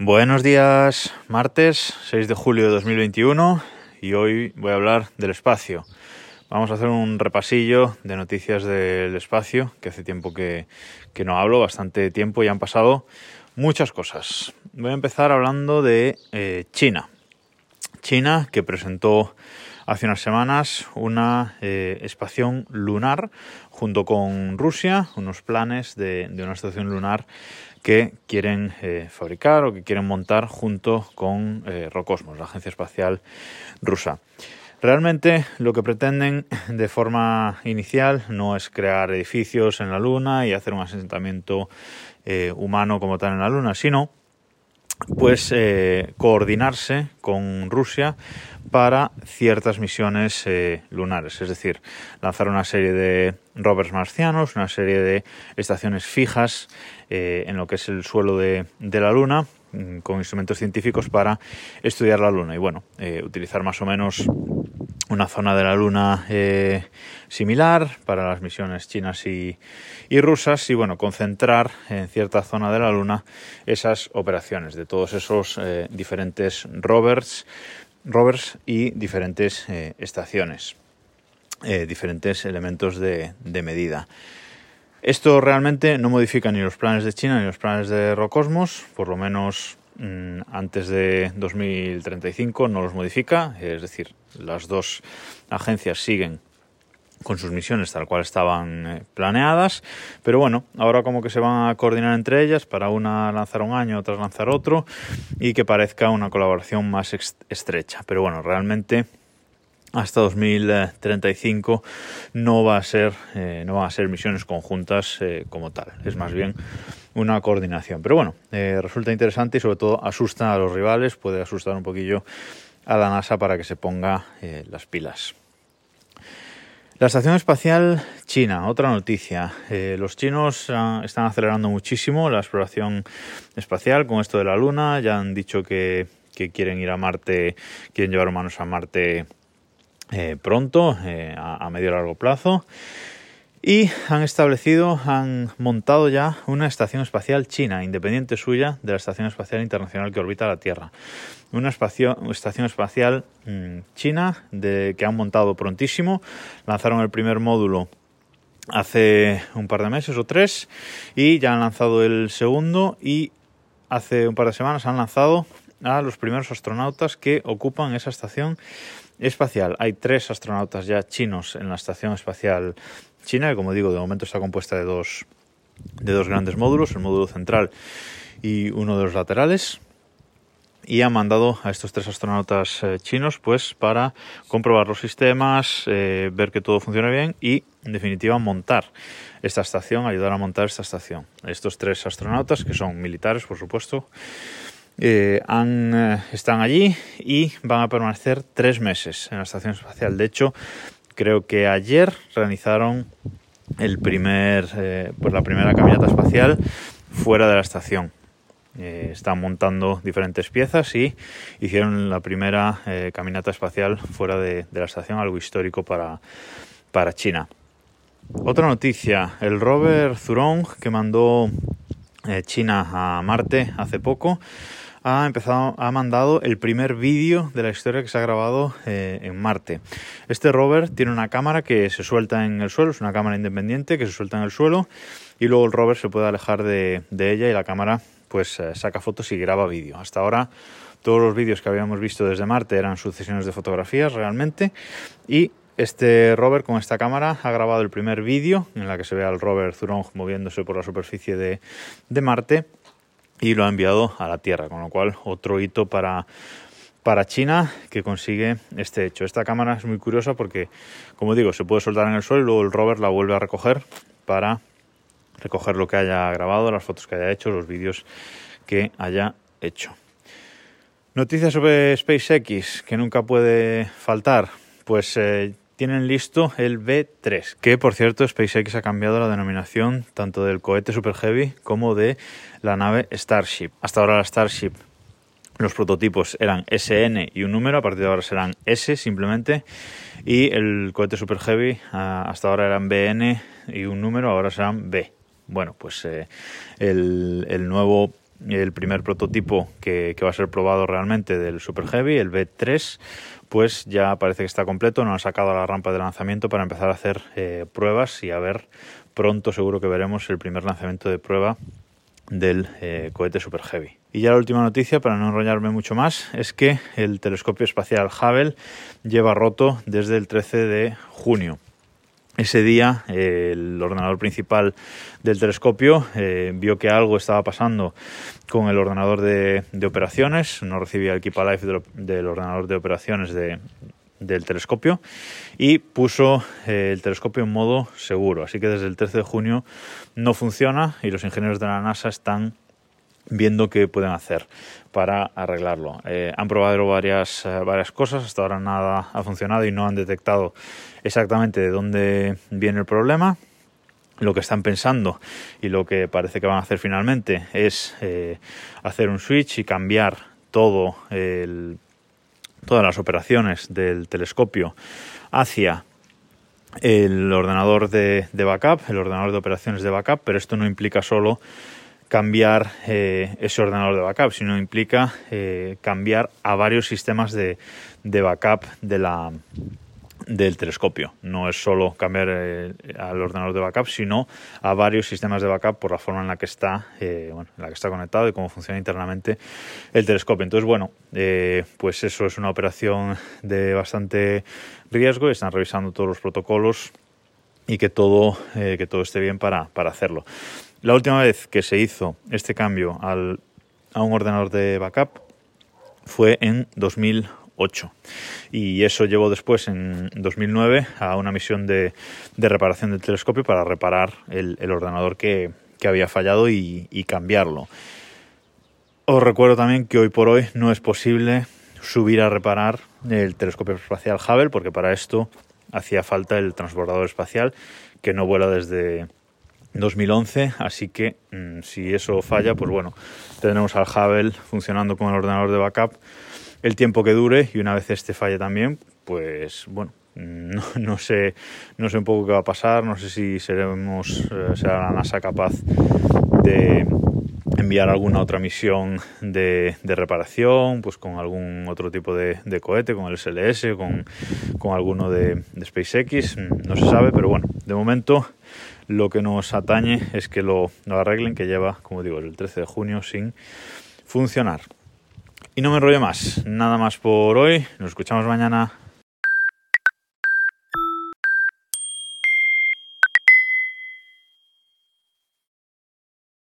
Buenos días, martes 6 de julio de 2021 y hoy voy a hablar del espacio. Vamos a hacer un repasillo de noticias del espacio, que hace tiempo que, no hablo, bastante tiempo, y han pasado muchas cosas. Voy a empezar hablando de eh, China. China que presentó hace unas semanas una eh, estación lunar junto con Rusia, unos planes de, una estación lunar que quieren eh, fabricar o que quieren montar junto con eh, Rocosmos, la agencia espacial rusa. Realmente lo que pretenden de forma inicial no es crear edificios en la Luna y hacer un asentamiento humano como tal en la Luna, sino pues eh, coordinarse con Rusia para ciertas misiones eh, lunares, es decir, lanzar una serie de rovers marcianos, una serie de estaciones fijas eh, en lo que es el suelo de, de la Luna, mm, con instrumentos científicos para estudiar la Luna. Y bueno, utilizar más o menos una zona de la Luna eh, similar para las misiones chinas y, rusas y bueno, concentrar en cierta zona de la Luna esas operaciones de todos esos eh, diferentes rovers, rovers y diferentes eh, estaciones, diferentes elementos de, de medida. Esto realmente no modifica ni los planes de China ni los planes de Rocosmos, por lo menos antes de 2035 no los modifica, es decir, las dos agencias siguen con sus misiones tal cual estaban eh, planeadas, pero bueno, ahora como que se van a coordinar entre ellas para una lanzar un año, otra lanzar otro y que parezca una colaboración más estrecha. Pero bueno, realmente hasta 2035 no va a ser eh, no van a ser misiones conjuntas eh, como tal es más bien una coordinación pero bueno eh, resulta interesante y sobre todo asusta a los rivales puede asustar un poquillo a la NASA para que se ponga las pilas la Estación Espacial China, otra noticia. los chinos ah, están acelerando muchísimo la exploración espacial con esto de la Luna. Ya han dicho que, quieren ir a Marte, quieren llevar humanos a Marte eh, pronto, eh, a, medio y largo plazo. Y han establecido, han montado ya una estación espacial china, independiente suya de la Estación Espacial Internacional que orbita la Tierra. Una estación espacial mm, china de, que han montado prontísimo. Lanzaron el primer módulo hace un par de meses o tres y ya han lanzado el segundo y hace un par de semanas han lanzado a los primeros astronautas que ocupan esa estación espacial. Hay tres astronautas ya chinos en la Estación Espacial China, que como digo, de momento está compuesta de dos, de dos grandes módulos, el módulo central y uno de los laterales. Y ha mandado a estos tres astronautas eh, chinos pues para comprobar los sistemas, eh, ver que todo funciona bien y en definitiva montar esta estación, ayudar a montar esta estación. Estos tres astronautas, que son militares por supuesto, eh, están allí y van a permanecer tres meses en la estación espacial. De hecho, creo que ayer realizaron el primer, eh, pues la primera caminata espacial fuera de la estación. están montando diferentes piezas y hicieron la primera caminata espacial fuera de, la estación, algo histórico para, para China. Otra noticia, el rover Zhurong que mandó China a Marte hace poco ha empezado, ha mandado el primer vídeo de la historia que se ha grabado eh, en Marte. Este rover tiene una cámara que se suelta en el suelo, es una cámara independiente que se suelta en el suelo y luego el rover se puede alejar de, ella y la cámara pues eh, saca fotos y graba vídeo. Hasta ahora todos los vídeos que habíamos visto desde Marte eran sucesiones de fotografías realmente y este rover con esta cámara ha grabado el primer vídeo en la que se ve al rover Zhurong moviéndose por la superficie de, de Marte y lo ha enviado a la Tierra, con lo cual otro hito para, para China que consigue este hecho. Esta cámara es muy curiosa porque, como digo, se puede soltar en el suelo y luego el rover la vuelve a recoger para recoger lo que haya grabado, las fotos que haya hecho, los vídeos que haya hecho. Noticias sobre SpaceX que nunca puede faltar. Pues eh, tienen listo el B3, que por cierto SpaceX ha cambiado la denominación tanto del cohete Super Heavy como de la nave Starship. Hasta ahora la Starship los prototipos eran SN y un número, a partir de ahora serán S simplemente, y el cohete Super Heavy ah, hasta ahora eran BN y un número, ahora serán B. Bueno, pues eh, el, nuevo el primer prototipo que, va a ser probado realmente del Super Heavy, el B3, pues ya parece que está completo, no ha sacado la rampa de lanzamiento para empezar a hacer eh, pruebas y a ver pronto seguro que veremos el primer lanzamiento de prueba del eh, cohete Super Heavy. Y ya la última noticia, para no enrollarme mucho más, es que el telescopio espacial Hubble lleva roto desde el 13 de junio. Ese día el ordenador principal del telescopio eh, vio que algo estaba pasando con el ordenador de, operaciones, no recibía el Keep Alive del, ordenador de operaciones del telescopio y puso eh, el telescopio en modo seguro. Así que desde el 13 de junio no funciona y los ingenieros de la NASA están viendo qué pueden hacer para arreglarlo. Eh, han probado varias, eh, varias cosas, hasta ahora nada ha funcionado y no han detectado exactamente de dónde viene el problema. Lo que están pensando y lo que parece que van a hacer finalmente es eh, hacer un switch y cambiar todo todas las operaciones del telescopio hacia el ordenador de, de backup, el ordenador de operaciones de backup, pero esto no implica solo cambiar eh, ese ordenador de backup, sino implica eh, cambiar a varios sistemas de, de backup de la, del telescopio. No es solo cambiar eh, al ordenador de backup, sino a varios sistemas de backup por la forma en la que está, bueno, en la que está conectado y cómo funciona internamente el telescopio. Entonces, bueno, pues eso es una operación de bastante riesgo. Están revisando todos los protocolos y que todo, que todo esté bien para, para hacerlo. La última vez que se hizo este cambio al, a un ordenador de backup fue en 2008 y eso llevó después en 2009 a una misión de, reparación del telescopio para reparar el, ordenador que, había fallado y, y cambiarlo. Os recuerdo también que hoy por hoy no es posible subir a reparar el telescopio espacial Hubble porque para esto hacía falta el transbordador espacial que no vuela desde 2011, así que mm, si eso falla, pues bueno, tendremos al Hubble funcionando con el ordenador de backup el tiempo que dure y una vez este falle también, pues bueno, no, no, sé, no sé un poco qué va a pasar, no sé si seremos, eh, será la NASA capaz de enviar alguna otra misión de, reparación, pues con algún otro tipo de, cohete, con el SLS, con, con alguno de, de SpaceX, no se sabe, pero bueno, de momento lo que nos atañe es que lo, arreglen, que lleva, como digo, el 13 de junio sin funcionar. Y no me enrollo más, nada más por hoy, nos escuchamos mañana.